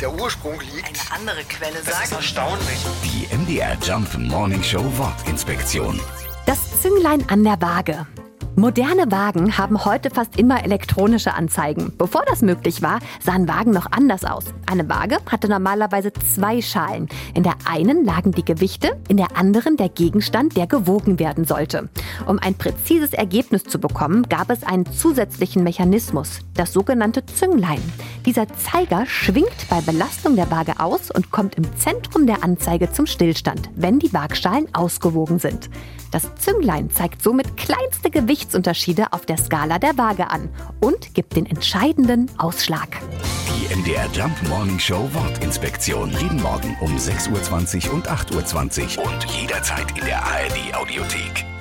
der Ursprung liegt. Eine andere Quelle Das ist sagt. erstaunlich. Die MDR Jump Morning Show Wortinspektion. Das Zünglein an der Waage. Moderne Wagen haben heute fast immer elektronische Anzeigen. Bevor das möglich war, sahen Wagen noch anders aus. Eine Waage hatte normalerweise zwei Schalen. In der einen lagen die Gewichte, in der anderen der Gegenstand, der gewogen werden sollte. Um ein präzises Ergebnis zu bekommen, gab es einen zusätzlichen Mechanismus, das sogenannte Zünglein. Dieser Zeiger schwingt bei Belastung der Waage aus und kommt im Zentrum der Anzeige zum Stillstand, wenn die Waagschalen ausgewogen sind. Das Zünglein zeigt somit kleinste Gewichtsunterschiede auf der Skala der Waage an und gibt den entscheidenden Ausschlag. Die MDR Jump Morning Show Wortinspektion. Jeden Morgen um 6.20 Uhr und 8.20 Uhr und jederzeit in der ARD Audiothek.